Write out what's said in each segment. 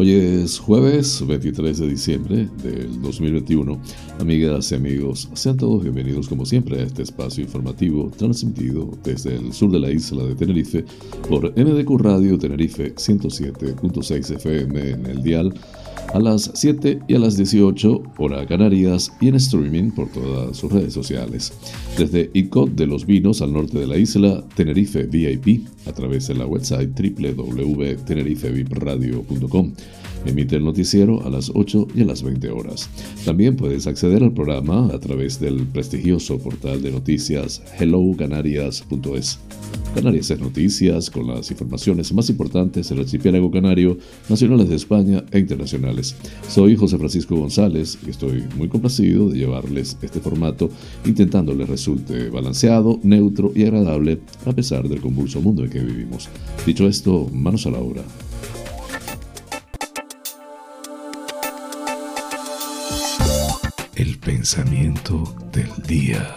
Hoy es jueves 23 de diciembre del 2021. Amigas y amigos, sean todos bienvenidos como siempre a este espacio informativo transmitido desde el sur de la isla de Tenerife por NDQ Radio Tenerife 107.6 FM en el dial a las 7 y a las 18 hora Canarias y en streaming por todas sus redes sociales. Desde ICOT de los Vinos al norte de la isla, Tenerife VIP, a través de la website www.tenerifevipradio.com. Emite el noticiero a las 8 y a las 20 horas. También puedes acceder al programa a través del prestigioso portal de noticias hellocanarias.es. Canarias es noticias con las informaciones más importantes del archipiélago canario, nacionales de España e internacionales. Soy José Francisco González y estoy muy complacido de llevarles este formato intentando les resulte balanceado, neutro y agradable a pesar del convulso mundo en que vivimos. Dicho esto, manos a la obra. Pensamiento del día.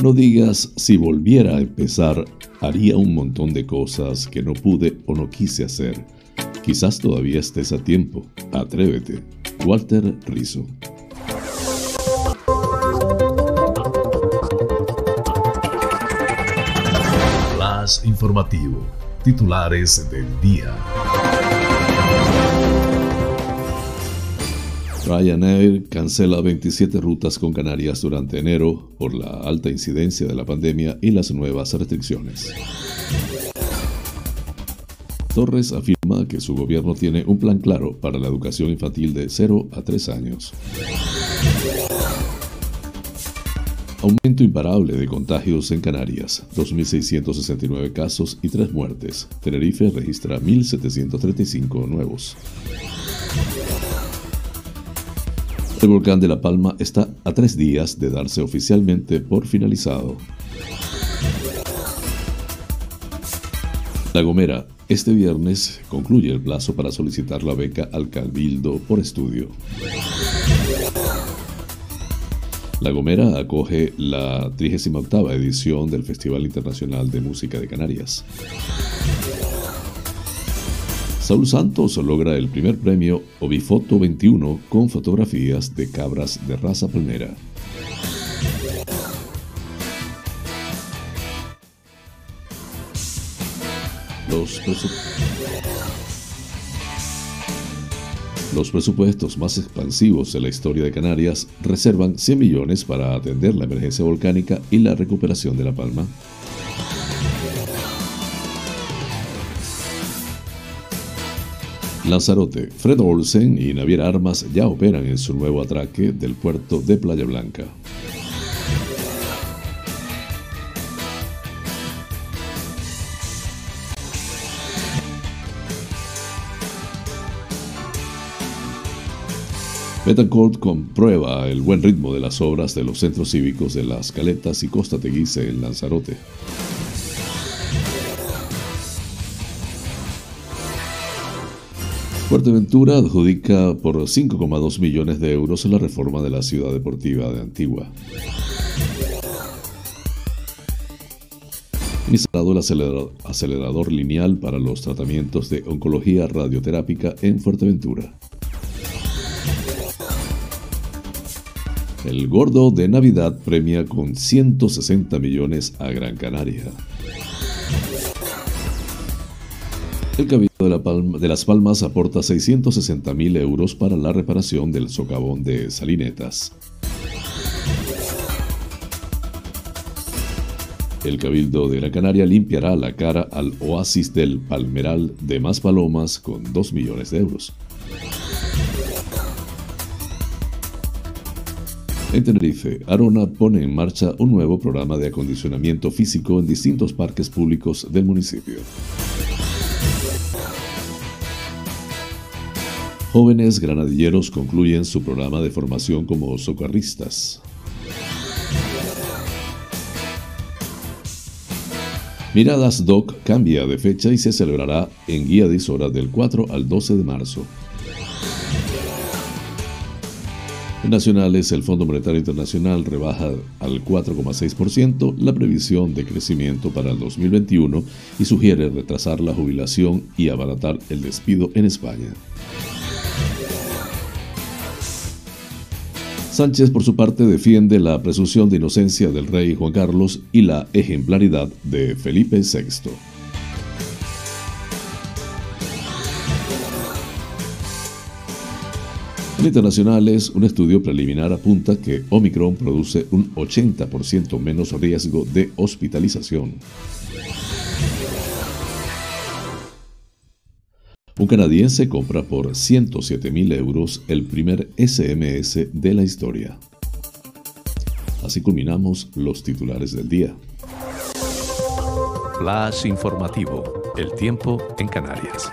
No digas si volviera a empezar, haría un montón de cosas que no pude o no quise hacer. Quizás todavía estés a tiempo. Atrévete. Walter Rizzo. Flash informativo. Titulares del día. Ryanair cancela 27 rutas con Canarias durante enero por la alta incidencia de la pandemia y las nuevas restricciones. Torres afirma que su gobierno tiene un plan claro para la educación infantil de 0 a 3 años. Aumento imparable de contagios en Canarias, 2.669 casos y 3 muertes. Tenerife registra 1.735 nuevos. El volcán de La Palma está a tres días de darse oficialmente por finalizado. La Gomera, este viernes concluye el plazo para solicitar la beca al Cabildo por estudio. La Gomera acoge la 38 edición del Festival Internacional de Música de Canarias. Saúl Santos logra el primer premio Obifoto 21 con fotografías de cabras de raza palmera. Los, Los presupuestos más expansivos de la historia de Canarias reservan 100 millones para atender la emergencia volcánica y la recuperación de La Palma. Lanzarote, Fred Olsen y Naviera Armas ya operan en su nuevo atraque del puerto de Playa Blanca. Betancourt comprueba el buen ritmo de las obras de los centros cívicos de Las Caletas y Costa Teguise en Lanzarote. Fuerteventura adjudica por 5,2 millones de euros la reforma de la ciudad deportiva de Antigua. Instalado el acelerador, lineal para los tratamientos de oncología radioterápica en Fuerteventura. El gordo de Navidad premia con 160 millones a Gran Canaria. El Cabildo de, Las Palmas aporta 660.000 euros para la reparación del socavón de Salinetas. El Cabildo de la Canaria limpiará la cara al oasis del Palmeral de Más Palomas con 2 millones de euros. En Tenerife, Arona pone en marcha un nuevo programa de acondicionamiento físico en distintos parques públicos del municipio. jóvenes granadilleros concluyen su programa de formación como socorristas. Miradas Doc cambia de fecha y se celebrará en Guía 10 horas del 4 al 12 de marzo. En nacionales, el Fondo Monetario Internacional rebaja al 4,6% la previsión de crecimiento para el 2021 y sugiere retrasar la jubilación y abaratar el despido en España. Sánchez, por su parte, defiende la presunción de inocencia del rey Juan Carlos y la ejemplaridad de Felipe VI. En internacionales, un estudio preliminar apunta que Omicron produce un 80% menos riesgo de hospitalización. Un canadiense compra por 107 mil euros el primer SMS de la historia. Así culminamos los titulares del día. Flash informativo. El tiempo en Canarias.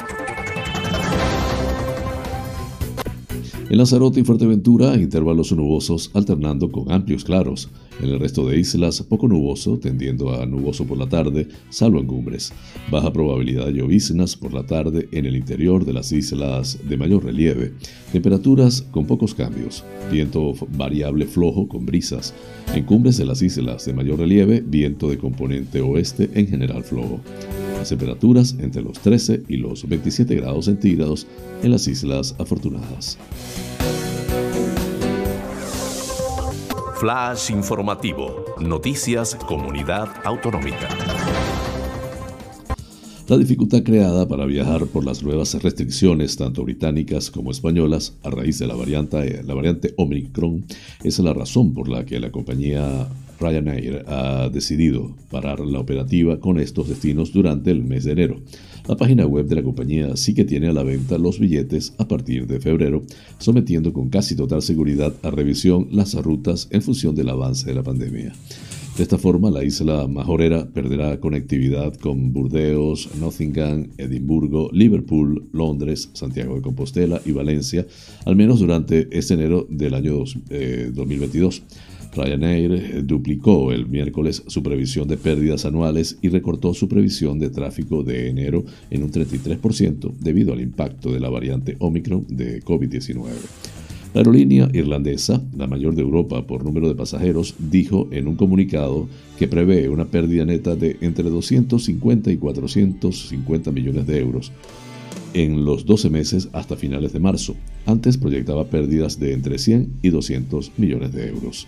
En Lanzarote y Fuerteventura, intervalos nubosos alternando con amplios claros. En el resto de islas, poco nuboso, tendiendo a nuboso por la tarde, salvo en cumbres. Baja probabilidad de lloviznas por la tarde en el interior de las islas de mayor relieve. Temperaturas con pocos cambios. Viento variable flojo con brisas. En cumbres de las islas de mayor relieve, viento de componente oeste en general flojo temperaturas entre los 13 y los 27 grados centígrados en las Islas Afortunadas. Flash informativo. Noticias Comunidad Autonómica. La dificultad creada para viajar por las nuevas restricciones, tanto británicas como españolas, a raíz de la variante, la variante Omicron, es la razón por la que la compañía Ryanair ha decidido parar la operativa con estos destinos durante el mes de enero. La página web de la compañía sí que tiene a la venta los billetes a partir de febrero, sometiendo con casi total seguridad a revisión las rutas en función del avance de la pandemia. De esta forma, la isla majorera perderá conectividad con Burdeos, Nottingham, Edimburgo, Liverpool, Londres, Santiago de Compostela y Valencia, al menos durante este enero del año 2022. Ryanair eh, duplicó el miércoles su previsión de pérdidas anuales y recortó su previsión de tráfico de enero en un 33% debido al impacto de la variante Omicron de COVID-19. La aerolínea irlandesa, la mayor de Europa por número de pasajeros, dijo en un comunicado que prevé una pérdida neta de entre 250 y 450 millones de euros en los 12 meses hasta finales de marzo. Antes proyectaba pérdidas de entre 100 y 200 millones de euros.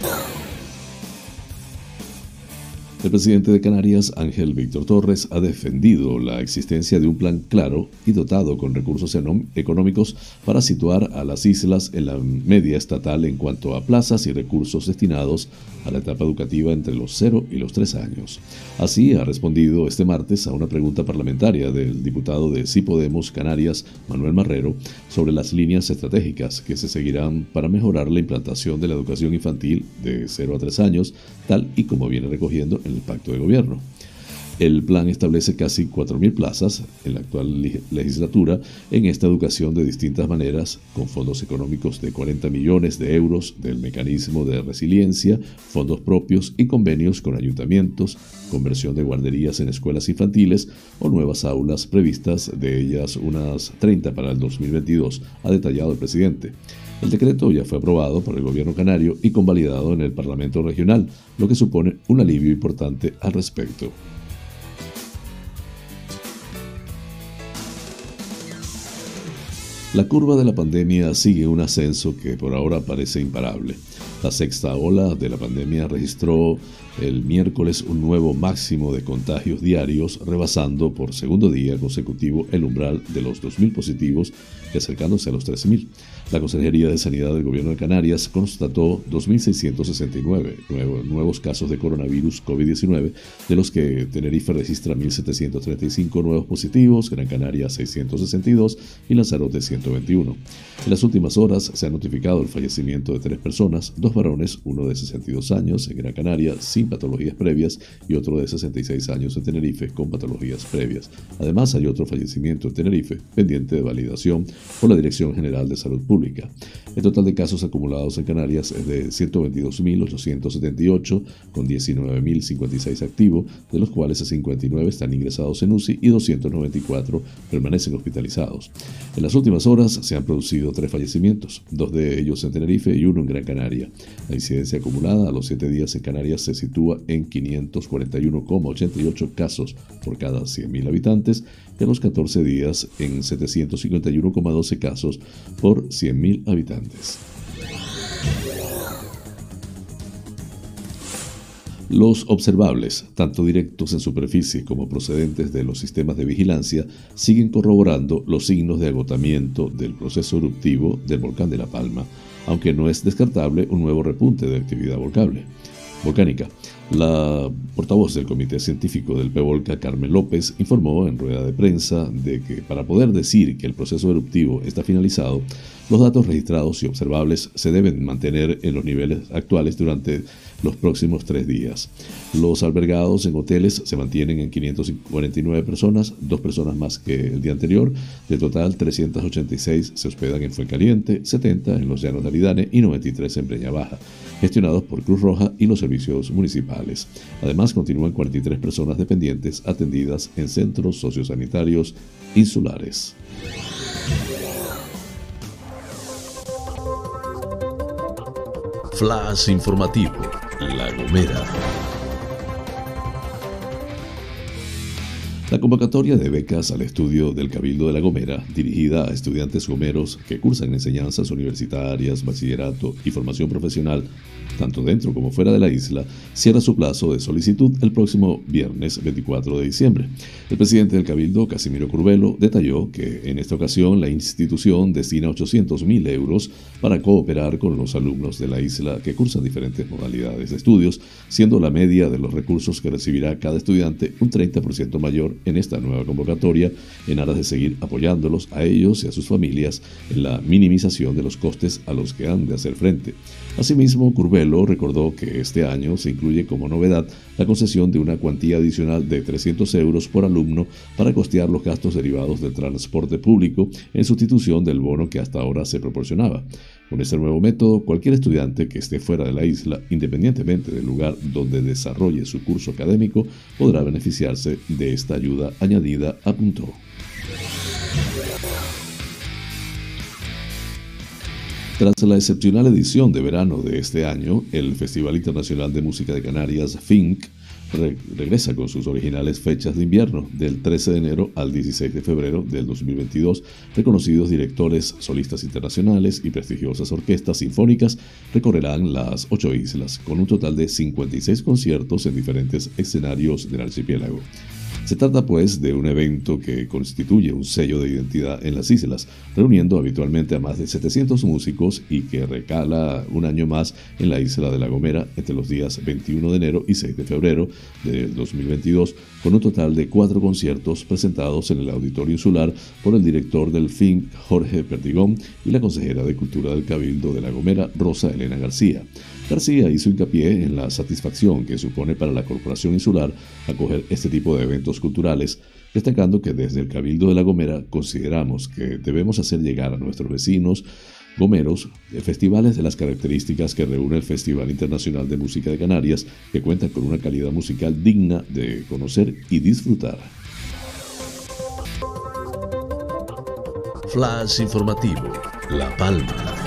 El presidente de Canarias, Ángel Víctor Torres, ha defendido la existencia de un plan claro y dotado con recursos económicos para situar a las islas en la media estatal en cuanto a plazas y recursos destinados a la etapa educativa entre los 0 y los 3 años. Así ha respondido este martes a una pregunta parlamentaria del diputado de Sí Podemos Canarias, Manuel Marrero, sobre las líneas estratégicas que se seguirán para mejorar la implantación de la educación infantil de 0 a 3 años, tal y como viene recogiendo en el pacto de gobierno. El plan establece casi 4.000 plazas en la actual legislatura en esta educación de distintas maneras, con fondos económicos de 40 millones de euros del mecanismo de resiliencia, fondos propios y convenios con ayuntamientos, conversión de guarderías en escuelas infantiles o nuevas aulas previstas, de ellas unas 30 para el 2022, ha detallado el presidente. El decreto ya fue aprobado por el gobierno canario y convalidado en el Parlamento regional, lo que supone un alivio importante al respecto. La curva de la pandemia sigue un ascenso que por ahora parece imparable. La sexta ola de la pandemia registró el miércoles un nuevo máximo de contagios diarios, rebasando por segundo día consecutivo el umbral de los 2.000 positivos acercándose a los 13.000. La Consejería de Sanidad del Gobierno de Canarias constató 2.669 nuevos casos de coronavirus COVID-19, de los que Tenerife registra 1.735 nuevos positivos, Gran Canaria 662 y Lanzarote 121. En las últimas horas se ha notificado el fallecimiento de tres personas, dos varones, uno de 62 años en Gran Canaria, sin patologías previas y otro de 66 años en Tenerife con patologías previas. Además, hay otro fallecimiento en Tenerife pendiente de validación por la Dirección General de Salud Pública. El total de casos acumulados en Canarias es de 122.878, con 19.056 activos, de los cuales 59 están ingresados en UCI y 294 permanecen hospitalizados. En las últimas horas se han producido tres fallecimientos, dos de ellos en Tenerife y uno en Gran Canaria. La incidencia acumulada a los siete días en Canarias se sitúa en 541,88 casos por cada 100.000 habitantes a los 14 días en 751,12 casos por 100.000 habitantes. Los observables, tanto directos en superficie como procedentes de los sistemas de vigilancia, siguen corroborando los signos de agotamiento del proceso eruptivo del volcán de La Palma, aunque no es descartable un nuevo repunte de actividad volcánica. La portavoz del Comité Científico del PEVOLCA, Carmen López, informó en rueda de prensa de que para poder decir que el proceso eruptivo está finalizado, los datos registrados y observables se deben mantener en los niveles actuales durante los próximos tres días. Los albergados en hoteles se mantienen en 549 personas, dos personas más que el día anterior. De total, 386 se hospedan en Fuencaliente, 70 en los Llanos de Aridane y 93 en Breña Baja, gestionados por Cruz Roja y los servicios municipales. Además, continúan 43 personas dependientes atendidas en centros sociosanitarios insulares. Flash informativo la Gomera. La convocatoria de becas al estudio del Cabildo de La Gomera, dirigida a estudiantes gomeros que cursan enseñanzas universitarias, bachillerato y formación profesional, tanto dentro como fuera de la isla, cierra su plazo de solicitud el próximo viernes 24 de diciembre. El presidente del Cabildo, Casimiro Curvelo, detalló que en esta ocasión la institución destina 800.000 euros para cooperar con los alumnos de la isla que cursan diferentes modalidades de estudios, siendo la media de los recursos que recibirá cada estudiante un 30% mayor en esta nueva convocatoria, en aras de seguir apoyándolos a ellos y a sus familias en la minimización de los costes a los que han de hacer frente. Asimismo, Curvelo recordó que este año se incluye como novedad la concesión de una cuantía adicional de 300 euros por alumno para costear los gastos derivados del transporte público en sustitución del bono que hasta ahora se proporcionaba. Con este nuevo método, cualquier estudiante que esté fuera de la isla, independientemente del lugar donde desarrolle su curso académico, podrá beneficiarse de esta ayuda añadida, apuntó. Tras la excepcional edición de verano de este año, el Festival Internacional de Música de Canarias, FINC, regresa con sus originales fechas de invierno, del 13 de enero al 16 de febrero del 2022. Reconocidos directores, solistas internacionales y prestigiosas orquestas sinfónicas recorrerán las ocho islas, con un total de 56 conciertos en diferentes escenarios del archipiélago. Se trata pues de un evento que constituye un sello de identidad en las islas, reuniendo habitualmente a más de 700 músicos y que recala un año más en la isla de La Gomera entre los días 21 de enero y 6 de febrero del 2022, con un total de cuatro conciertos presentados en el Auditorio Insular por el director del FIN Jorge Perdigón y la consejera de Cultura del Cabildo de La Gomera Rosa Elena García. García hizo hincapié en la satisfacción que supone para la Corporación Insular acoger este tipo de eventos culturales, destacando que desde el Cabildo de La Gomera consideramos que debemos hacer llegar a nuestros vecinos gomeros festivales de las características que reúne el Festival Internacional de Música de Canarias, que cuenta con una calidad musical digna de conocer y disfrutar. Flash informativo, La Palma.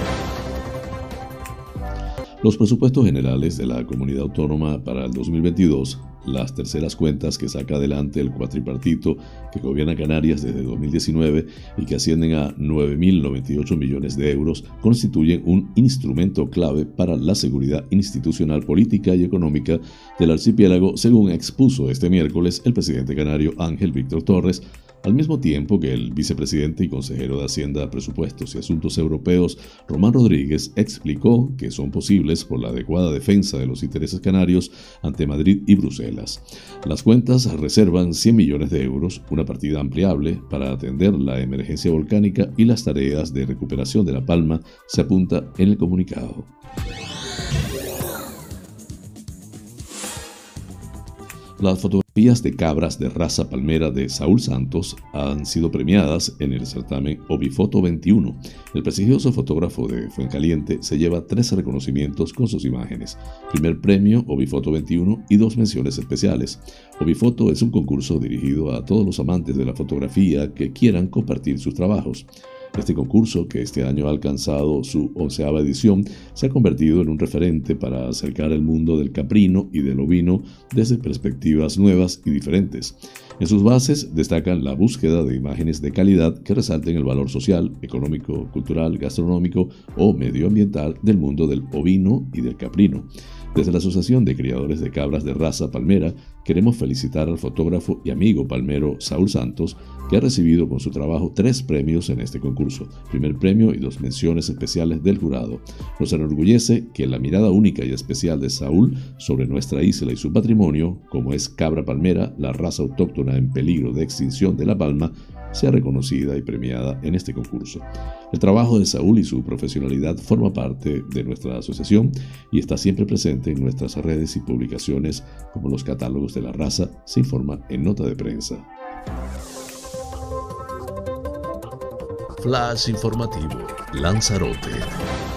Los presupuestos generales de la comunidad autónoma para el 2022, las terceras cuentas que saca adelante el cuatripartito que gobierna Canarias desde 2019 y que ascienden a 9.098 millones de euros, constituyen un instrumento clave para la seguridad institucional, política y económica del archipiélago, según expuso este miércoles el presidente canario Ángel Víctor Torres al mismo tiempo que el vicepresidente y consejero de Hacienda, Presupuestos y Asuntos Europeos, Román Rodríguez, explicó que son posibles por la adecuada defensa de los intereses canarios ante Madrid y Bruselas. Las cuentas reservan 100 millones de euros, una partida ampliable, para atender la emergencia volcánica y las tareas de recuperación de La Palma, se apunta en el comunicado. Las fotografías de cabras de raza palmera de Saúl Santos han sido premiadas en el certamen Obifoto 21. El prestigioso fotógrafo de Fuencaliente se lleva tres reconocimientos con sus imágenes. Primer premio Obifoto 21 y dos menciones especiales. Obifoto es un concurso dirigido a todos los amantes de la fotografía que quieran compartir sus trabajos. Este concurso, que este año ha alcanzado su onceava edición, se ha convertido en un referente para acercar el mundo del caprino y del ovino desde perspectivas nuevas y diferentes. En sus bases destacan la búsqueda de imágenes de calidad que resalten el valor social, económico, cultural, gastronómico o medioambiental del mundo del ovino y del caprino. Desde la Asociación de Criadores de Cabras de Raza Palmera, queremos felicitar al fotógrafo y amigo palmero Saúl Santos, que ha recibido con su trabajo tres premios en este concurso, primer premio y dos menciones especiales del jurado. Nos enorgullece que la mirada única y especial de Saúl sobre nuestra isla y su patrimonio, como es cabra palmera, la raza autóctona en peligro de extinción de La Palma, sea reconocida y premiada en este concurso. El trabajo de Saúl y su profesionalidad forma parte de nuestra asociación y está siempre presente en nuestras redes y publicaciones como los catálogos de la raza, se informa en nota de prensa. Flash informativo, Lanzarote.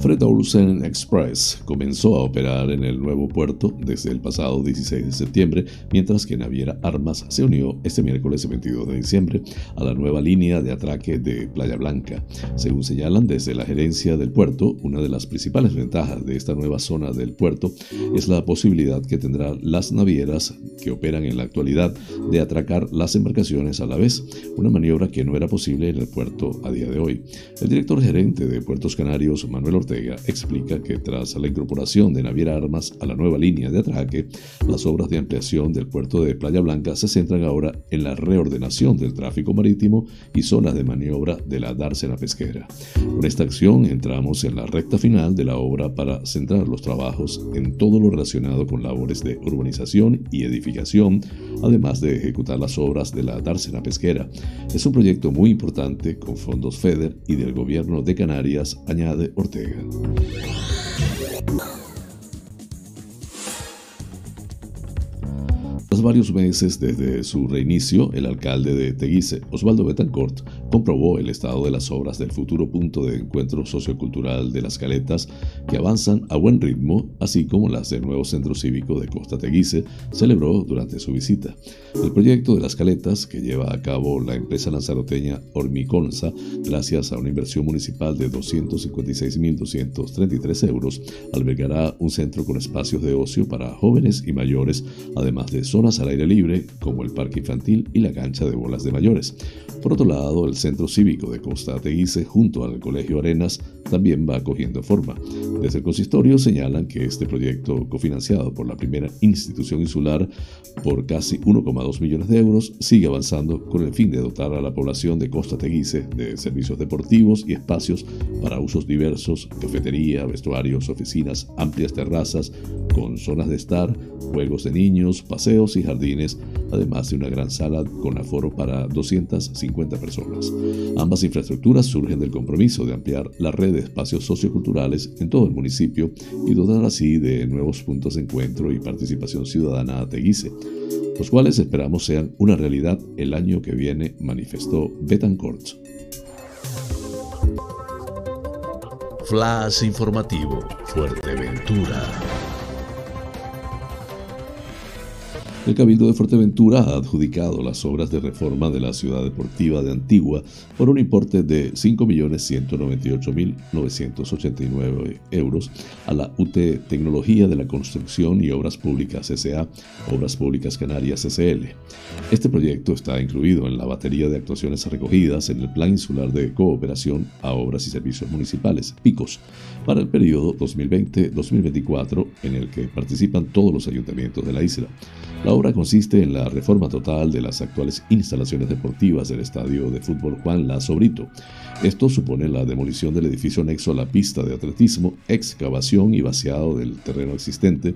Fred Olsen Express comenzó a operar en el nuevo puerto desde el pasado 16 de septiembre, mientras que Naviera Armas se unió este miércoles 22 de diciembre a la nueva línea de atraque de Playa Blanca. Según señalan desde la gerencia del puerto, una de las principales ventajas de esta nueva zona del puerto es la posibilidad que tendrán las navieras que operan en la actualidad de atracar las embarcaciones a la vez, una maniobra que no era posible en el puerto a día de hoy. El director gerente de Puertos Canarios, Manuel Ortega, explica que tras la incorporación de Naviera Armas a la nueva línea de atraque, las obras de ampliación del puerto de Playa Blanca se centran ahora en la reordenación del tráfico marítimo y zonas de maniobra de la dársena pesquera. Con esta acción entramos en la recta final de la obra para centrar los trabajos en todo lo relacionado con labores de urbanización y edificación, además de ejecutar las obras de la dársena pesquera. Es un proyecto muy importante con fondos FEDER y del gobierno de Canarias, añade Ortega. Tras varios meses desde su reinicio, el alcalde de Teguise, Osvaldo Betancourt, comprobó el estado de las obras del futuro punto de encuentro sociocultural de las Caletas, que avanzan a buen ritmo, así como las del nuevo centro cívico de Costa Teguise, celebró durante su visita. El proyecto de las Caletas, que lleva a cabo la empresa lanzaroteña Hormiconza, gracias a una inversión municipal de 256.233 euros, albergará un centro con espacios de ocio para jóvenes y mayores, además de zonas al aire libre, como el parque infantil y la cancha de bolas de mayores. Por otro lado, el Centro Cívico de Costa Teguise, junto al Colegio Arenas, también va cogiendo forma. Desde el consistorio señalan que este proyecto, cofinanciado por la primera institución insular por casi 1,2 millones de euros, sigue avanzando con el fin de dotar a la población de Costa Teguise de servicios deportivos y espacios para usos diversos, cafetería, vestuarios, oficinas, amplias terrazas, con zonas de estar, juegos de niños, paseos y jardines, además de una gran sala con aforo para 250 personas. Ambas infraestructuras surgen del compromiso de ampliar la red de espacios socioculturales en todo el municipio y dotar así de nuevos puntos de encuentro y participación ciudadana a Teguise, los cuales esperamos sean una realidad el año que viene, manifestó Betancourt. Flash informativo, Fuerteventura. El Cabildo de Fuerteventura ha adjudicado las obras de reforma de la ciudad deportiva de Antigua por un importe de 5.198.989 euros a la UT Tecnología de la Construcción y Obras Públicas S.A., Obras Públicas Canarias SL. Este proyecto está incluido en la batería de actuaciones recogidas en el Plan Insular de Cooperación a Obras y Servicios Municipales, PICOS, para el periodo 2020-2024, en el que participan todos los ayuntamientos de la isla. La obra consiste en la reforma total de las actuales instalaciones deportivas del estadio de fútbol Juan Lazo Brito. Esto supone la demolición del edificio anexo a la pista de atletismo, excavación y vaciado del terreno existente,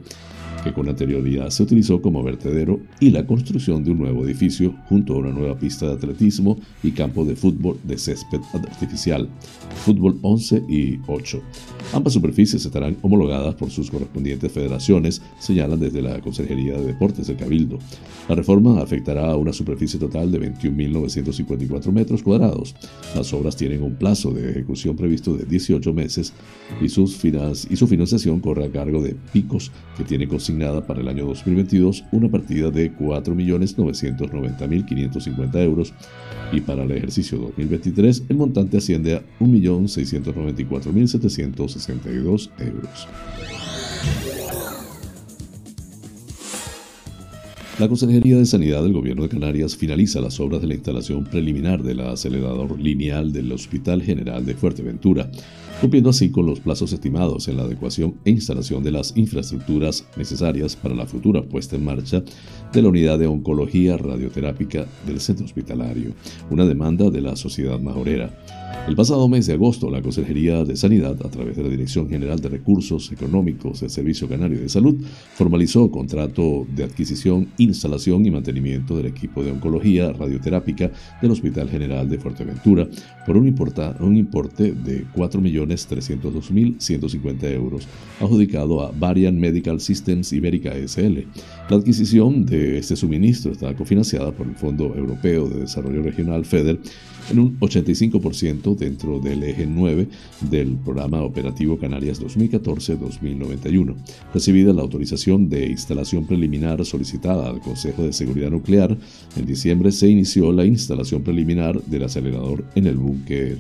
que con anterioridad se utilizó como vertedero, y la construcción de un nuevo edificio junto a una nueva pista de atletismo y campo de fútbol de césped artificial, fútbol 11 y 8. Ambas superficies estarán homologadas por sus correspondientes federaciones, señalan desde la Consejería de Deportes de Cabildo. La reforma afectará a una superficie total de 21.954 metros cuadrados. Las obras tienen un plazo de ejecución previsto de 18 meses y, sus y su financiación corre a cargo de Picos, que tiene consignada para el año 2022 una partida de 4.990.550 euros y para el ejercicio 2023 el montante asciende a 1.694.762 euros. La Consejería de Sanidad del Gobierno de Canarias finaliza las obras de la instalación preliminar del acelerador lineal del Hospital General de Fuerteventura, cumpliendo así con los plazos estimados en la adecuación e instalación de las infraestructuras necesarias para la futura puesta en marcha de la unidad de oncología radioterápica del centro hospitalario, una demanda de la sociedad majorera. El pasado mes de agosto, la Consejería de Sanidad, a través de la Dirección General de Recursos Económicos del Servicio Canario de Salud, formalizó contrato de adquisición, instalación y mantenimiento del equipo de oncología radioterápica del Hospital General de Fuerteventura por un, un importe de 4.302.150 euros, adjudicado a Varian Medical Systems Ibérica SL. La adquisición de este suministro está cofinanciada por el Fondo Europeo de Desarrollo Regional FEDER en un 85% dentro del eje 9 del Programa Operativo Canarias 2014-2091. Recibida la autorización de instalación preliminar solicitada al Consejo de Seguridad Nuclear, en diciembre se inició la instalación preliminar del acelerador en el búnker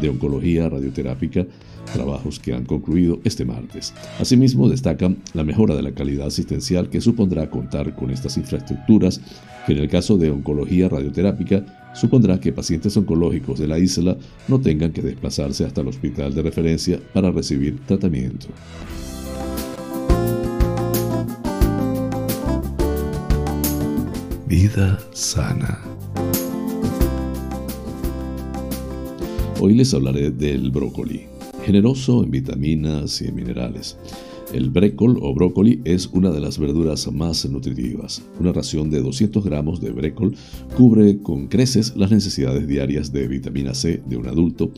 de oncología radioterápica trabajos que han concluido este martes. Asimismo, destacan la mejora de la calidad asistencial que supondrá contar con estas infraestructuras, que en el caso de oncología radioterápica supondrá que pacientes oncológicos de la isla no tengan que desplazarse hasta el hospital de referencia para recibir tratamiento. Vida sana. Hoy les hablaré del brócoli, generoso en vitaminas y en minerales. El brécol o brócoli es una de las verduras más nutritivas. Una ración de 200 gramos de brécol cubre con creces las necesidades diarias de vitamina C de un adulto,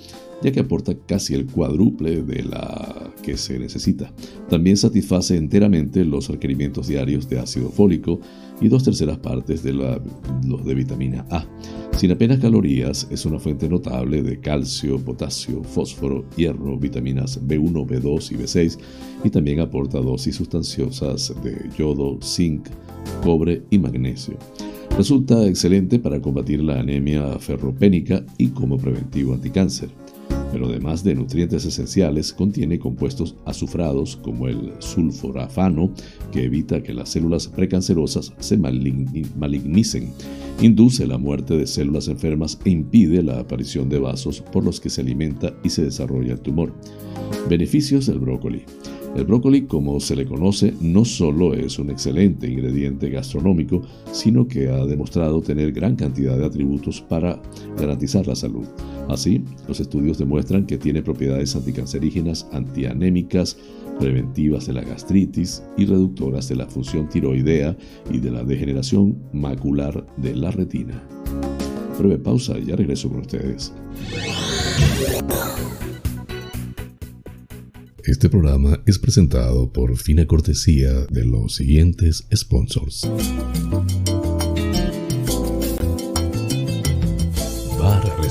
ya que aporta casi el cuádruple de la que se necesita. También satisface enteramente los requerimientos diarios de ácido fólico y dos terceras partes de los de vitamina A. Sin apenas calorías, es una fuente notable de calcio, potasio, fósforo, hierro, vitaminas B1, B2 y B6 y también aporta dosis sustanciosas de yodo, zinc, cobre y magnesio. Resulta excelente para combatir la anemia ferropénica y como preventivo anticáncer pero además de nutrientes esenciales, contiene compuestos azufrados como el sulforafano, que evita que las células precancerosas se malignicen, induce la muerte de células enfermas e impide la aparición de vasos por los que se alimenta y se desarrolla el tumor. Beneficios del brócoli. El brócoli, como se le conoce, no solo es un excelente ingrediente gastronómico, sino que ha demostrado tener gran cantidad de atributos para garantizar la salud. Así, los estudios demuestran que tiene propiedades anticancerígenas, antianémicas, preventivas de la gastritis y reductoras de la función tiroidea y de la degeneración macular de la retina. Breve pausa y ya regreso con ustedes. Este programa es presentado por fina cortesía de los siguientes sponsors.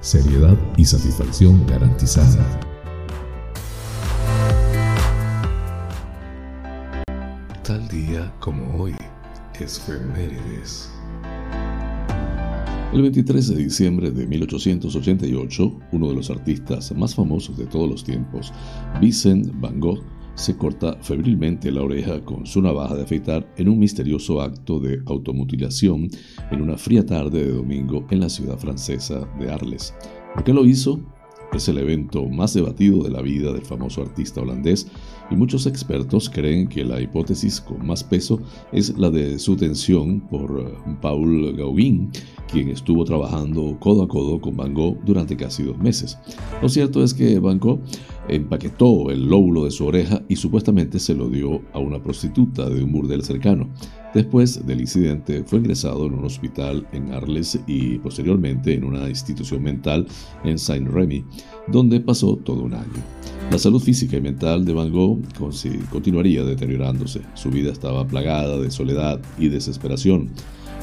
seriedad y satisfacción garantizada. Tal día como hoy, Efemérides. El 23 de diciembre de 1888, uno de los artistas más famosos de todos los tiempos, Vincent Van Gogh, se corta febrilmente la oreja con su navaja de afeitar en un misterioso acto de automutilación en una fría tarde de domingo en la ciudad francesa de Arles. ¿Por qué lo hizo? Es el evento más debatido de la vida del famoso artista holandés y muchos expertos creen que la hipótesis con más peso es la de su tensión por eh, Paul Gauguin, quien estuvo trabajando codo a codo con Van Gogh durante casi dos meses. Lo cierto es que Van Gogh empaquetó el lóbulo de su oreja y supuestamente se lo dio a una prostituta de un burdel cercano. Después del incidente fue ingresado en un hospital en Arles y posteriormente en una institución mental en Saint-Remy, donde pasó todo un año. La salud física y mental de Van Gogh continuaría deteriorándose. Su vida estaba plagada de soledad y desesperación.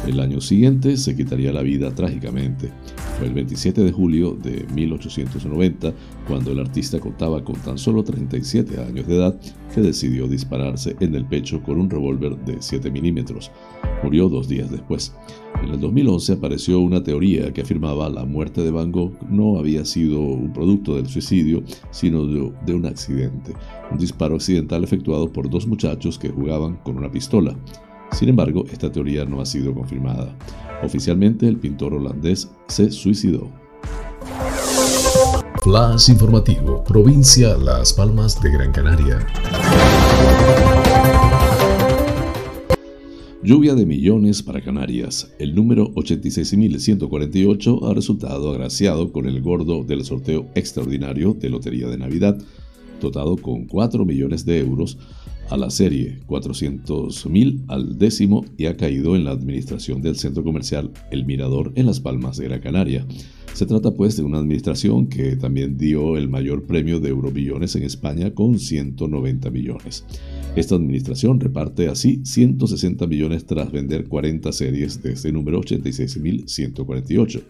El año siguiente se quitaría la vida trágicamente. Fue el 27 de julio de 1890, cuando el artista contaba con tan solo 37 años de edad, que decidió dispararse en el pecho con un revólver de 7 milímetros. Murió dos días después. En el 2011 apareció una teoría que afirmaba la muerte de Van Gogh no había sido un producto del suicidio, sino de, un accidente, un disparo accidental efectuado por dos muchachos que jugaban con una pistola. Sin embargo, esta teoría no ha sido confirmada. Oficialmente, el pintor holandés se suicidó. Flash informativo, provincia Las Palmas de Gran Canaria. Lluvia de millones para Canarias. El número 86.148 ha resultado agraciado con el gordo del sorteo extraordinario de Lotería de Navidad, dotado con 4 millones de euros a la serie 400.000 al décimo y ha caído en la administración del centro comercial El Mirador en Las Palmas de Gran Canaria. Se trata pues de una administración que también dio el mayor premio de eurobillones en España con 190 millones. Esta administración reparte así 160 millones tras vender 40 series de este número 86.148.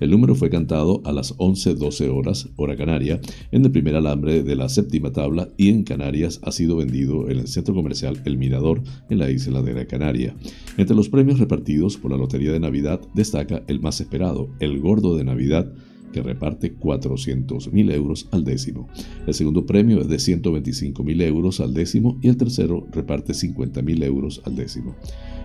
El número fue cantado a las 11.12 horas, hora canaria, en el primer alambre de la séptima tabla y en Canarias ha sido vendido en el centro comercial El Mirador en la isla de Gran Canaria. Entre los premios repartidos por la Lotería de Navidad destaca el más esperado, el Gordo de Navidad, que reparte 400.000 euros al décimo. El segundo premio es de 125.000 euros al décimo y el tercero reparte 50.000 euros al décimo.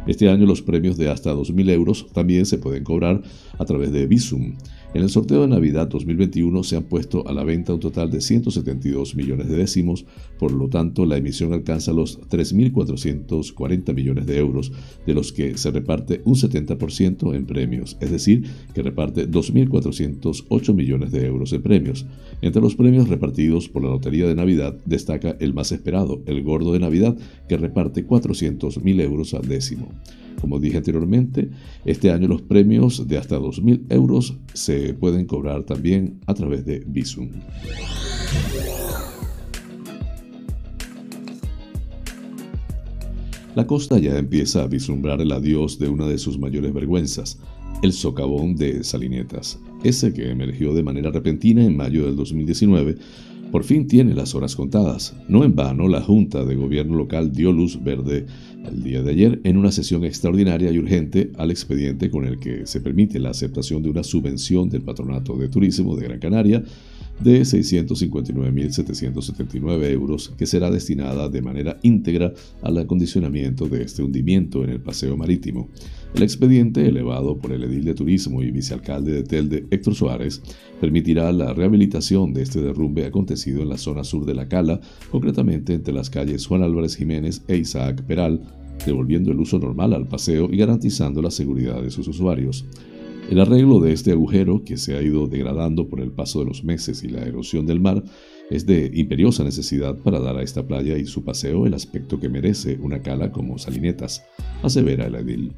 Este año los premios de hasta 2.000 euros también se pueden cobrar a través de Visum. En el sorteo de Navidad 2021 se han puesto a la venta un total de 172 millones de décimos, por lo tanto la emisión alcanza los 3.440 millones de euros, de los que se reparte un 70% en premios, es decir, que reparte 2.408 millones de euros en premios. Entre los premios repartidos por la Lotería de Navidad destaca el más esperado, el Gordo de Navidad, que reparte 400.000 euros al décimo. Como dije anteriormente, este año los premios de hasta 2.000 euros se pueden cobrar también a través de Visum. La costa ya empieza a vislumbrar el adiós de una de sus mayores vergüenzas, el socavón de Salinetas. Ese que emergió de manera repentina en mayo del 2019 por fin tiene las horas contadas. No en vano, la Junta de Gobierno local dio luz verde el día de ayer en una sesión extraordinaria y urgente al expediente con el que se permite la aceptación de una subvención del Patronato de Turismo de Gran Canaria de 659.779 euros que será destinada de manera íntegra al acondicionamiento de este hundimiento en el paseo marítimo. El expediente, elevado por el edil de turismo y vicealcalde de Telde, Héctor Suárez, permitirá la rehabilitación de este derrumbe acontecido en la zona sur de la Cala, concretamente entre las calles Juan Álvarez Jiménez e Isaac Peral, devolviendo el uso normal al paseo y garantizando la seguridad de sus usuarios. El arreglo de este agujero, que se ha ido degradando por el paso de los meses y la erosión del mar, es de imperiosa necesidad para dar a esta playa y su paseo el aspecto que merece una cala como Salinetas, asevera el edil.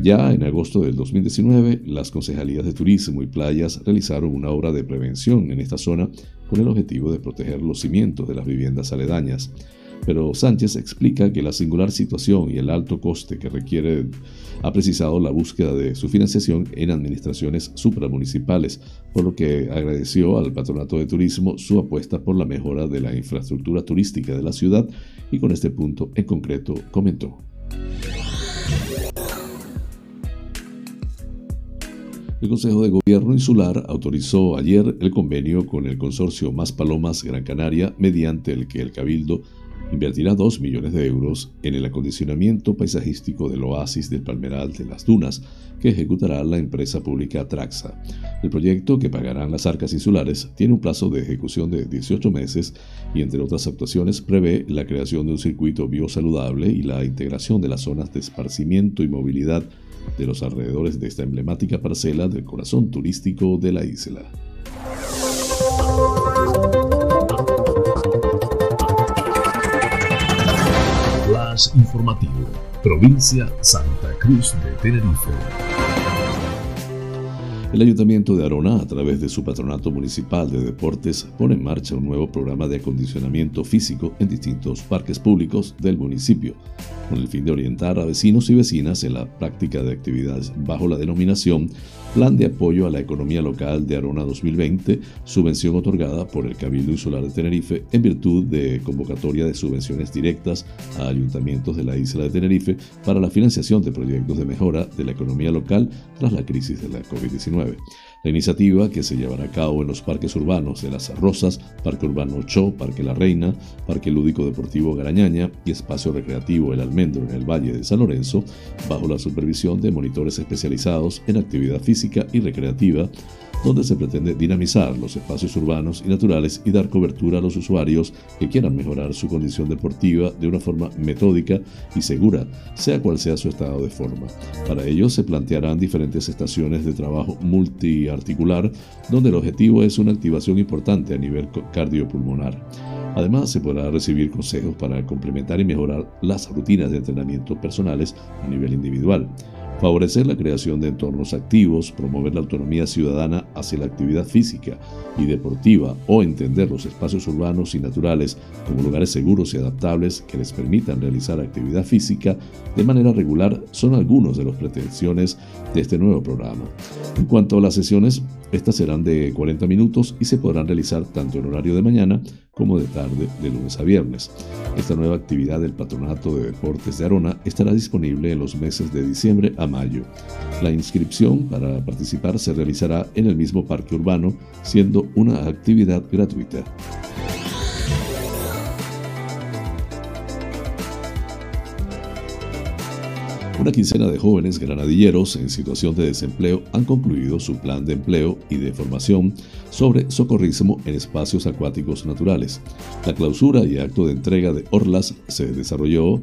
Ya en agosto del 2019, las concejalías de turismo y playas realizaron una obra de prevención en esta zona con el objetivo de proteger los cimientos de las viviendas aledañas pero Sánchez explica que la singular situación y el alto coste que requiere ha precisado la búsqueda de su financiación en administraciones supramunicipales, por lo que agradeció al Patronato de Turismo su apuesta por la mejora de la infraestructura turística de la ciudad y con este punto en concreto comentó. El Consejo de Gobierno Insular autorizó ayer el convenio con el consorcio Más Palomas Gran Canaria, mediante el que el Cabildo invertirá 2 millones de euros en el acondicionamiento paisajístico del oasis del Palmeral de las Dunas, que ejecutará la empresa pública Traxa. El proyecto, que pagarán las arcas insulares, tiene un plazo de ejecución de 18 meses y, entre otras actuaciones, prevé la creación de un circuito biosaludable y la integración de las zonas de esparcimiento y movilidad de los alrededores de esta emblemática parcela del corazón turístico de la isla. Informativo, provincia Santa Cruz de Tenerife. El Ayuntamiento de Arona, a través de su Patronato Municipal de Deportes, pone en marcha un nuevo programa de acondicionamiento físico en distintos parques públicos del municipio, con el fin de orientar a vecinos y vecinas en la práctica de actividades bajo la denominación Plan de Apoyo a la Economía Local de Arona 2020, subvención otorgada por el Cabildo Insular de Tenerife en virtud de convocatoria de subvenciones directas a ayuntamientos de la isla de Tenerife para la financiación de proyectos de mejora de la economía local tras la crisis de la COVID-19. La iniciativa, que se llevará a cabo en los parques urbanos de Las Rosas, Parque Urbano Cho, Parque La Reina, Parque Lúdico Deportivo Garañaña y Espacio Recreativo El Almendro en el Valle de San Lorenzo, bajo la supervisión de monitores especializados en actividad física y recreativa, donde se pretende dinamizar los espacios urbanos y naturales y dar cobertura a los usuarios que quieran mejorar su condición deportiva de una forma metódica y segura, sea cual sea su estado de forma. Para ello se plantearán diferentes estaciones de trabajo multiarticular, donde el objetivo es una activación importante a nivel cardiopulmonar. Además, se podrá recibir consejos para complementar y mejorar las rutinas de entrenamiento personales a nivel individual. Favorecer la creación de entornos activos, promover la autonomía ciudadana hacia la actividad física y deportiva o entender los espacios urbanos y naturales como lugares seguros y adaptables que les permitan realizar actividad física de manera regular son algunos de las pretensiones de este nuevo programa. En cuanto a las sesiones, estas serán de 40 minutos y se podrán realizar tanto en horario de mañana como de tarde de lunes a viernes. Esta nueva actividad del Patronato de Deportes de Arona estará disponible en los meses de diciembre a mayo. La inscripción para participar se realizará en el mismo parque urbano, siendo una actividad gratuita. Una quincena de jóvenes granadilleros en situación de desempleo han concluido su plan de empleo y de formación sobre socorrismo en espacios acuáticos naturales. La clausura y acto de entrega de Orlas se desarrolló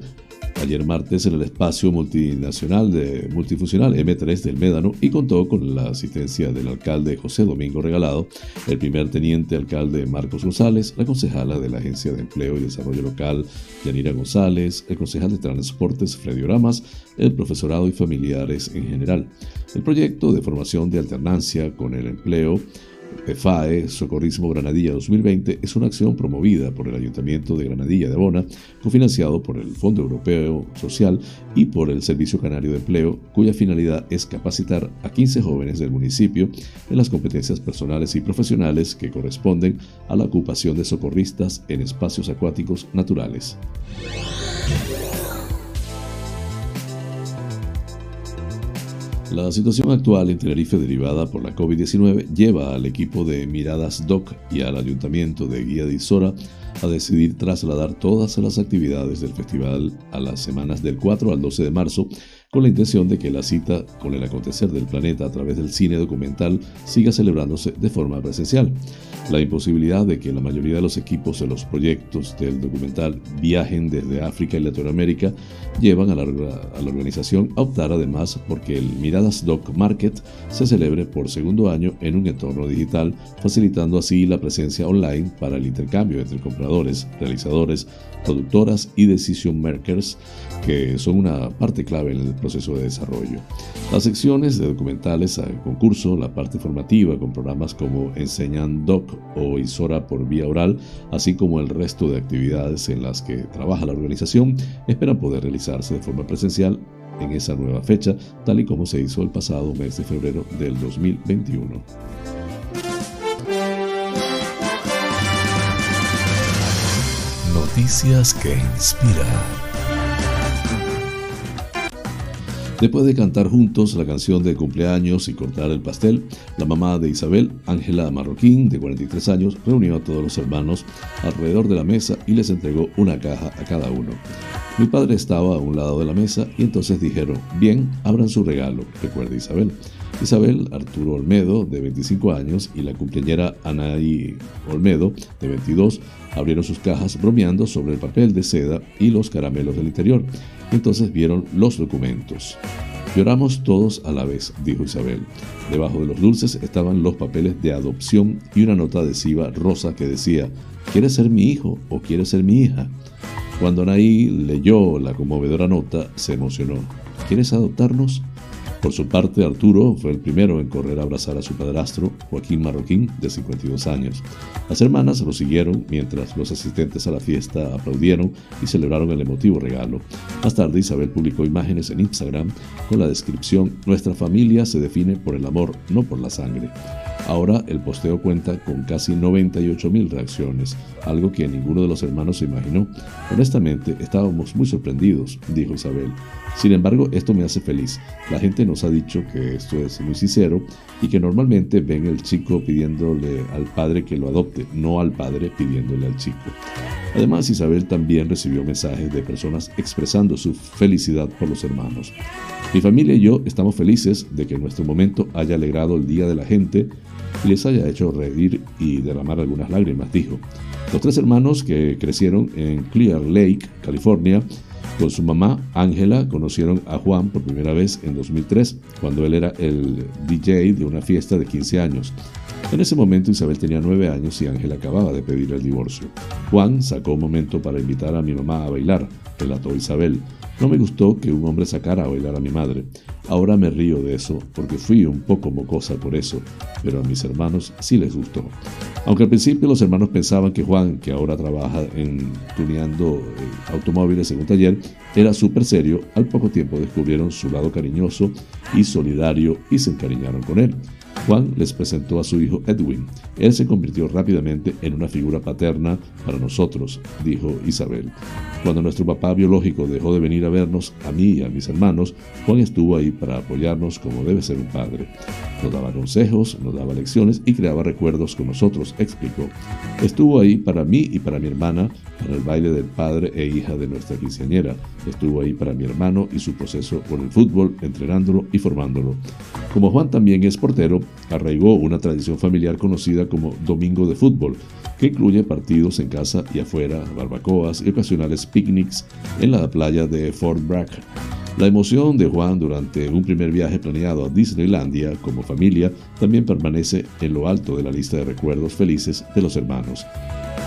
ayer martes en el espacio multinacional de multifuncional M3 del Médano y contó con la asistencia del alcalde José Domingo Regalado, el primer teniente alcalde Marcos González, la concejala de la Agencia de Empleo y Desarrollo Local Yanira González, el concejal de Transportes Freddy Oramas, el profesorado y familiares en general. El proyecto de formación de alternancia con el empleo PFAE Socorrismo Granadilla 2020 es una acción promovida por el Ayuntamiento de Granadilla de Bona, cofinanciado por el Fondo Europeo Social y por el Servicio Canario de Empleo, cuya finalidad es capacitar a 15 jóvenes del municipio en las competencias personales y profesionales que corresponden a la ocupación de socorristas en espacios acuáticos naturales. La situación actual en Tenerife derivada por la COVID-19 lleva al equipo de Miradas DOC y al ayuntamiento de Guía de Isora a decidir trasladar todas las actividades del festival a las semanas del 4 al 12 de marzo con la intención de que la cita con el acontecer del planeta a través del cine documental siga celebrándose de forma presencial. La imposibilidad de que la mayoría de los equipos de los proyectos del documental viajen desde África y Latinoamérica llevan a la, a la organización a optar además porque el Miradas Doc Market se celebre por segundo año en un entorno digital, facilitando así la presencia online para el intercambio entre compradores, realizadores, productoras y decision makers que son una parte clave en el proceso de desarrollo. Las secciones de documentales al concurso, la parte formativa con programas como Enseñan Doc o Isora por vía oral, así como el resto de actividades en las que trabaja la organización, esperan poder realizarse de forma presencial en esa nueva fecha, tal y como se hizo el pasado mes de febrero del 2021. Noticias que inspiran. Después de cantar juntos la canción de cumpleaños y cortar el pastel, la mamá de Isabel, Ángela Marroquín, de 43 años, reunió a todos los hermanos alrededor de la mesa y les entregó una caja a cada uno. Mi padre estaba a un lado de la mesa y entonces dijeron, bien, abran su regalo, recuerda Isabel. Isabel Arturo Olmedo, de 25 años, y la cumpleañera Anaí Olmedo, de 22, abrieron sus cajas bromeando sobre el papel de seda y los caramelos del interior. Entonces vieron los documentos. Lloramos todos a la vez, dijo Isabel. Debajo de los dulces estaban los papeles de adopción y una nota adhesiva rosa que decía, ¿quieres ser mi hijo o quieres ser mi hija? Cuando Anaí leyó la conmovedora nota, se emocionó. ¿Quieres adoptarnos? Por su parte, Arturo fue el primero en correr a abrazar a su padrastro, Joaquín Marroquín, de 52 años. Las hermanas lo siguieron mientras los asistentes a la fiesta aplaudieron y celebraron el emotivo regalo. Más tarde, Isabel publicó imágenes en Instagram con la descripción Nuestra familia se define por el amor, no por la sangre. Ahora el posteo cuenta con casi 98 mil reacciones, algo que ninguno de los hermanos se imaginó. Honestamente, estábamos muy sorprendidos, dijo Isabel. Sin embargo, esto me hace feliz. La gente nos ha dicho que esto es muy sincero y que normalmente ven el chico pidiéndole al padre que lo adopte, no al padre pidiéndole al chico. Además, Isabel también recibió mensajes de personas expresando su felicidad por los hermanos. Mi familia y yo estamos felices de que nuestro momento haya alegrado el día de la gente y les haya hecho reír y derramar algunas lágrimas, dijo. Los tres hermanos que crecieron en Clear Lake, California, con su mamá, Ángela, conocieron a Juan por primera vez en 2003, cuando él era el DJ de una fiesta de 15 años. En ese momento Isabel tenía 9 años y Ángela acababa de pedir el divorcio. Juan sacó un momento para invitar a mi mamá a bailar, relató Isabel. No me gustó que un hombre sacara a bailar a mi madre. Ahora me río de eso porque fui un poco mocosa por eso, pero a mis hermanos sí les gustó. Aunque al principio los hermanos pensaban que Juan, que ahora trabaja en tuneando eh, automóviles en un taller, era súper serio, al poco tiempo descubrieron su lado cariñoso y solidario y se encariñaron con él. Juan les presentó a su hijo Edwin. Él se convirtió rápidamente en una figura paterna para nosotros, dijo Isabel. Cuando nuestro papá biológico dejó de venir a vernos, a mí y a mis hermanos, Juan estuvo ahí para apoyarnos como debe ser un padre. Nos daba consejos, nos daba lecciones y creaba recuerdos con nosotros, explicó. Estuvo ahí para mí y para mi hermana, para el baile del padre e hija de nuestra quinceañera. Estuvo ahí para mi hermano y su proceso con el fútbol, entrenándolo y formándolo. Como Juan también es portero, arraigó una tradición familiar conocida como Domingo de Fútbol, que incluye partidos en casa y afuera, barbacoas y ocasionales picnics en la playa de Fort Bragg. La emoción de Juan durante un primer viaje planeado a Disneylandia como familia también permanece en lo alto de la lista de recuerdos felices de los hermanos.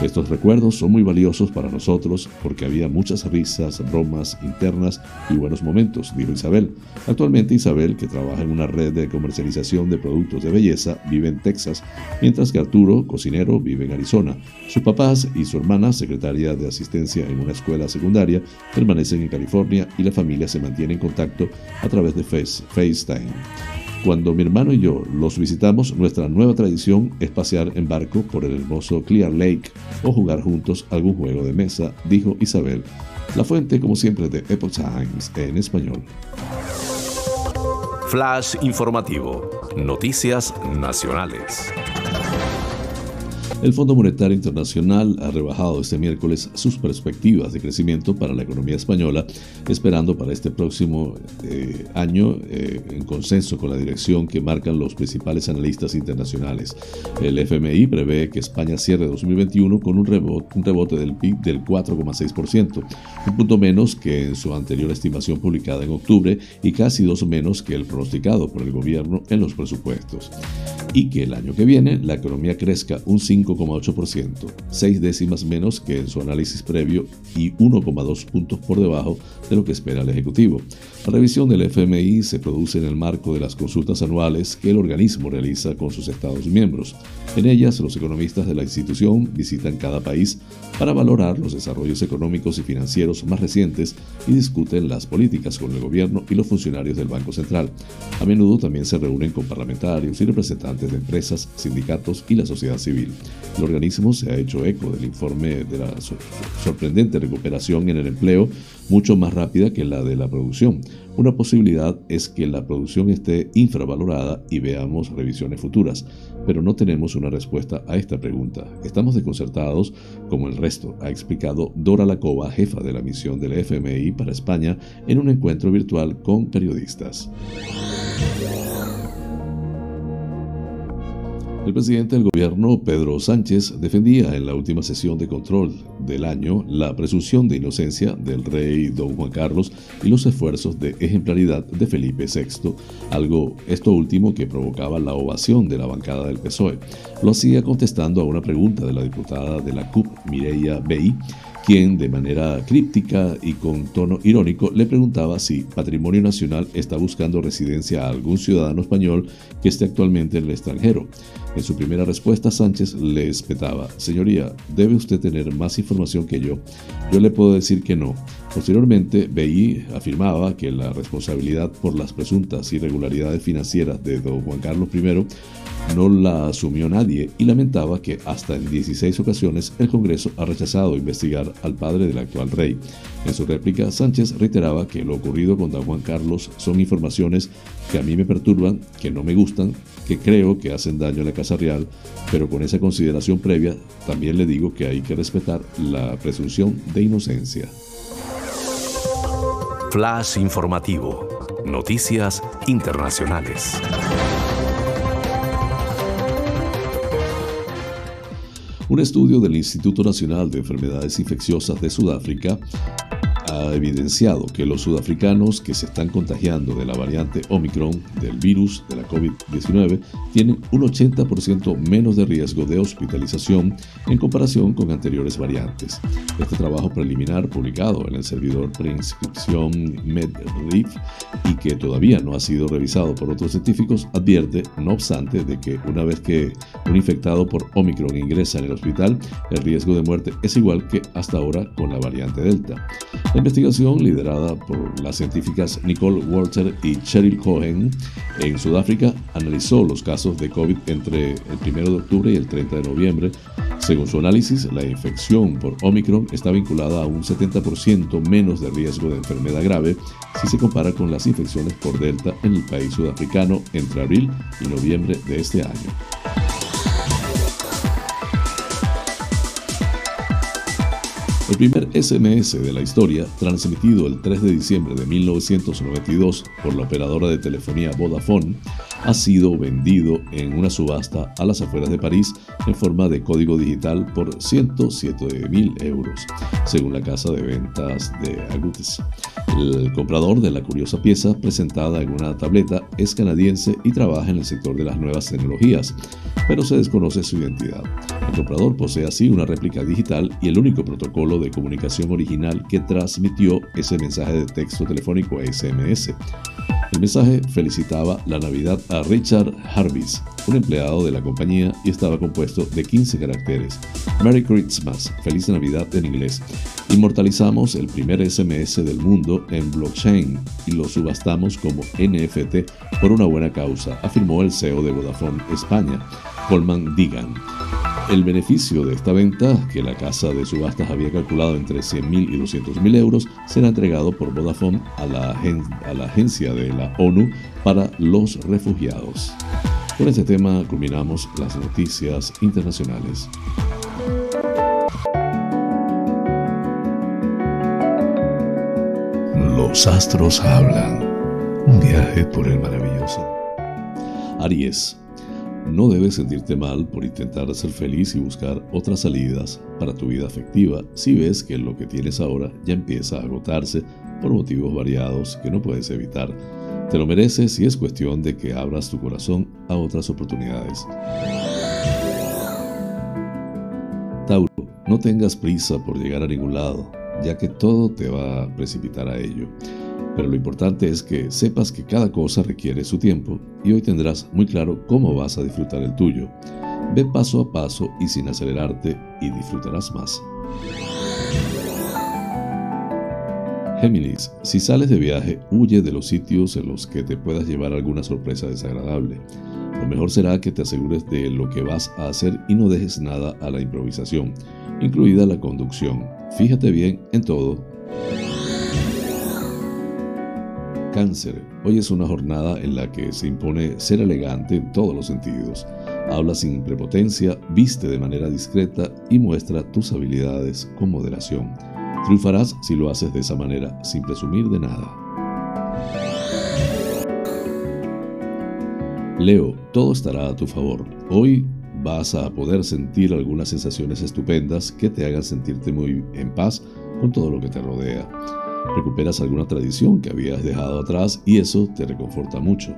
Estos recuerdos son muy valiosos para nosotros porque había muchas risas, bromas internas y buenos momentos, dijo Isabel. Actualmente Isabel, que trabaja en una red de comercialización de productos de belleza, vive en Texas, mientras que Arturo, cocinero, vive en Arizona. Sus papás y su hermana, secretaria de asistencia en una escuela secundaria, permanecen en California y la familia se mantiene en contacto a través de FaceTime. Cuando mi hermano y yo los visitamos, nuestra nueva tradición es pasear en barco por el hermoso Clear Lake o jugar juntos algún juego de mesa, dijo Isabel. La fuente, como siempre, de Epoch Times en español. Flash informativo. Noticias nacionales. El Fondo Monetario Internacional ha rebajado este miércoles sus perspectivas de crecimiento para la economía española, esperando para este próximo eh, año eh, en consenso con la dirección que marcan los principales analistas internacionales. El FMI prevé que España cierre 2021 con un rebote, un rebote del PIB del 4,6%, un punto menos que en su anterior estimación publicada en octubre y casi dos menos que el pronosticado por el gobierno en los presupuestos. Y que el año que viene la economía crezca un 5 5,8%, seis décimas menos que en su análisis previo y 1,2 puntos por debajo de lo que espera el Ejecutivo. La revisión del FMI se produce en el marco de las consultas anuales que el organismo realiza con sus Estados miembros. En ellas, los economistas de la institución visitan cada país para valorar los desarrollos económicos y financieros más recientes y discuten las políticas con el gobierno y los funcionarios del Banco Central. A menudo también se reúnen con parlamentarios y representantes de empresas, sindicatos y la sociedad civil. El organismo se ha hecho eco del informe de la sorprendente recuperación en el empleo, mucho más rápida que la de la producción. Una posibilidad es que la producción esté infravalorada y veamos revisiones futuras, pero no tenemos una respuesta a esta pregunta. Estamos desconcertados como el resto, ha explicado Dora Lacova, jefa de la misión del FMI para España, en un encuentro virtual con periodistas. El presidente del gobierno, Pedro Sánchez, defendía en la última sesión de control del año la presunción de inocencia del rey don Juan Carlos y los esfuerzos de ejemplaridad de Felipe VI, algo esto último que provocaba la ovación de la bancada del PSOE. Lo hacía contestando a una pregunta de la diputada de la CUP, Mireia Bey, quien de manera críptica y con tono irónico le preguntaba si Patrimonio Nacional está buscando residencia a algún ciudadano español que esté actualmente en el extranjero. En su primera respuesta, Sánchez le espetaba, Señoría, debe usted tener más información que yo. Yo le puedo decir que no. Posteriormente, BI afirmaba que la responsabilidad por las presuntas irregularidades financieras de don Juan Carlos I no la asumió nadie y lamentaba que hasta en 16 ocasiones el Congreso ha rechazado investigar al padre del actual rey. En su réplica, Sánchez reiteraba que lo ocurrido con don Juan Carlos son informaciones que a mí me perturban, que no me gustan, que creo que hacen daño a la Casa Real, pero con esa consideración previa también le digo que hay que respetar la presunción de inocencia. Flash informativo. Noticias internacionales. Un estudio del Instituto Nacional de Enfermedades Infecciosas de Sudáfrica ha evidenciado que los sudafricanos que se están contagiando de la variante Omicron del virus de la COVID-19 tienen un 80% menos de riesgo de hospitalización en comparación con anteriores variantes. Este trabajo preliminar publicado en el servidor preinscripción MedRif y que todavía no ha sido revisado por otros científicos advierte, no obstante, de que una vez que un infectado por Omicron ingresa en el hospital, el riesgo de muerte es igual que hasta ahora con la variante Delta. La investigación, liderada por las científicas Nicole Walter y Cheryl Cohen en Sudáfrica, analizó los casos de COVID entre el 1 de octubre y el 30 de noviembre. Según su análisis, la infección por Omicron está vinculada a un 70% menos de riesgo de enfermedad grave si se compara con las infecciones por Delta en el país sudafricano entre abril y noviembre de este año. El primer SMS de la historia, transmitido el 3 de diciembre de 1992 por la operadora de telefonía Vodafone, ha sido vendido en una subasta a las afueras de París en forma de código digital por 107 mil euros, según la casa de ventas de Agutes. El comprador de la curiosa pieza, presentada en una tableta, es canadiense y trabaja en el sector de las nuevas tecnologías, pero se desconoce su identidad. El comprador posee así una réplica digital y el único protocolo de comunicación original que transmitió ese mensaje de texto telefónico a SMS. El mensaje felicitaba la Navidad a Richard Harvis, un empleado de la compañía, y estaba compuesto de 15 caracteres. Merry Christmas, Feliz Navidad en inglés. Inmortalizamos el primer SMS del mundo en blockchain y lo subastamos como NFT por una buena causa, afirmó el CEO de Vodafone España, Colman Digan. El beneficio de esta venta, que la casa de subastas había calculado entre 100.000 y 200.000 euros, será entregado por Vodafone a la, a la agencia de la ONU para los refugiados. Con este tema culminamos las noticias internacionales. Los astros hablan. Un viaje por el maravilloso. Aries. No debes sentirte mal por intentar ser feliz y buscar otras salidas para tu vida afectiva si ves que lo que tienes ahora ya empieza a agotarse por motivos variados que no puedes evitar. Te lo mereces y es cuestión de que abras tu corazón a otras oportunidades. Tauro, no tengas prisa por llegar a ningún lado, ya que todo te va a precipitar a ello. Pero lo importante es que sepas que cada cosa requiere su tiempo y hoy tendrás muy claro cómo vas a disfrutar el tuyo. Ve paso a paso y sin acelerarte y disfrutarás más. Géminis, si sales de viaje, huye de los sitios en los que te puedas llevar alguna sorpresa desagradable. Lo mejor será que te asegures de lo que vas a hacer y no dejes nada a la improvisación, incluida la conducción. Fíjate bien en todo Cáncer, hoy es una jornada en la que se impone ser elegante en todos los sentidos. Habla sin prepotencia, viste de manera discreta y muestra tus habilidades con moderación. Triunfarás si lo haces de esa manera, sin presumir de nada. Leo, todo estará a tu favor. Hoy vas a poder sentir algunas sensaciones estupendas que te hagan sentirte muy en paz con todo lo que te rodea. Recuperas alguna tradición que habías dejado atrás y eso te reconforta mucho.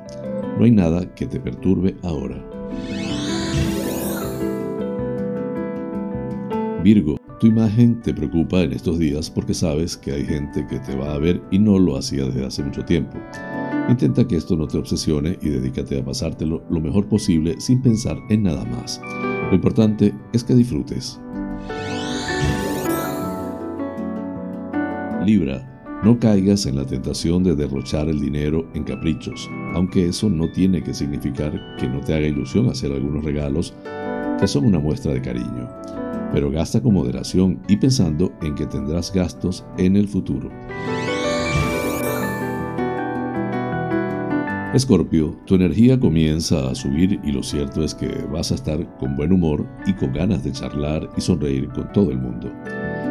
No hay nada que te perturbe ahora. Virgo, tu imagen te preocupa en estos días porque sabes que hay gente que te va a ver y no lo hacía desde hace mucho tiempo. Intenta que esto no te obsesione y dedícate a pasártelo lo mejor posible sin pensar en nada más. Lo importante es que disfrutes. Libra, no caigas en la tentación de derrochar el dinero en caprichos, aunque eso no tiene que significar que no te haga ilusión hacer algunos regalos que son una muestra de cariño. Pero gasta con moderación y pensando en que tendrás gastos en el futuro. Escorpio, tu energía comienza a subir y lo cierto es que vas a estar con buen humor y con ganas de charlar y sonreír con todo el mundo.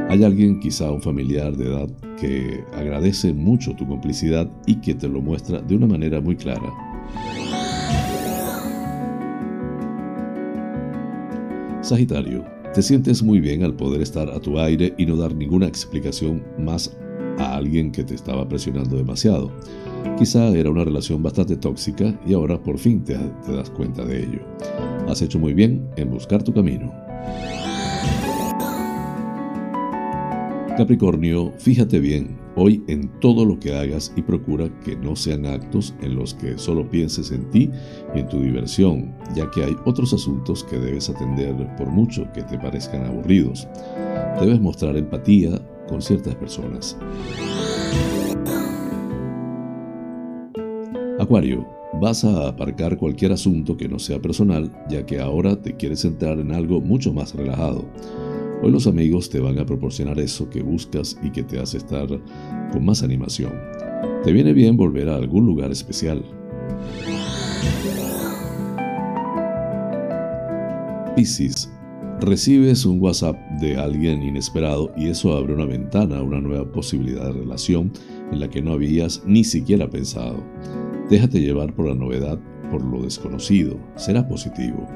Hay alguien, quizá un familiar de edad, que agradece mucho tu complicidad y que te lo muestra de una manera muy clara. Sagitario, te sientes muy bien al poder estar a tu aire y no dar ninguna explicación más a alguien que te estaba presionando demasiado. Quizá era una relación bastante tóxica y ahora por fin te, das cuenta de ello. Has hecho muy bien en buscar tu camino. Capricornio, fíjate bien hoy en todo lo que hagas y procura que no sean actos en los que solo pienses en ti y en tu diversión, ya que hay otros asuntos que debes atender por mucho que te parezcan aburridos. Debes mostrar empatía con ciertas personas. Acuario, vas a aparcar cualquier asunto que no sea personal, ya que ahora te quieres centrar en algo mucho más relajado. Hoy los amigos te van a proporcionar eso que buscas y que te hace estar con más animación. Te viene bien volver a algún lugar especial. Piscis. Recibes un WhatsApp de alguien inesperado y eso abre una ventana a una nueva posibilidad de relación en la que no habías ni siquiera pensado. Déjate llevar por la novedad, por lo desconocido. Será positivo.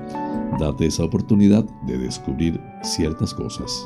Date esa oportunidad de descubrir ciertas cosas.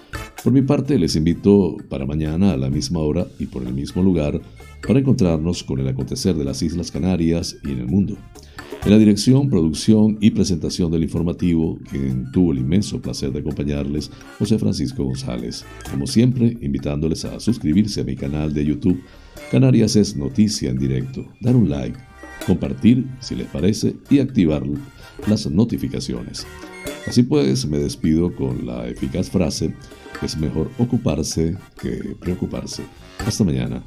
Por mi parte, les invito para mañana a la misma hora y por el mismo lugar para encontrarnos con el acontecer de las Islas Canarias y en el mundo. En la dirección, producción y presentación del informativo, quien tuvo el inmenso placer de acompañarles, José Francisco González. Como siempre, invitándoles a suscribirse a mi canal de YouTube, Canarias es Noticia en Directo, dar un like, compartir si les parece y activar las notificaciones. Así pues, me despido con la eficaz frase, es mejor ocuparse que preocuparse. Hasta mañana.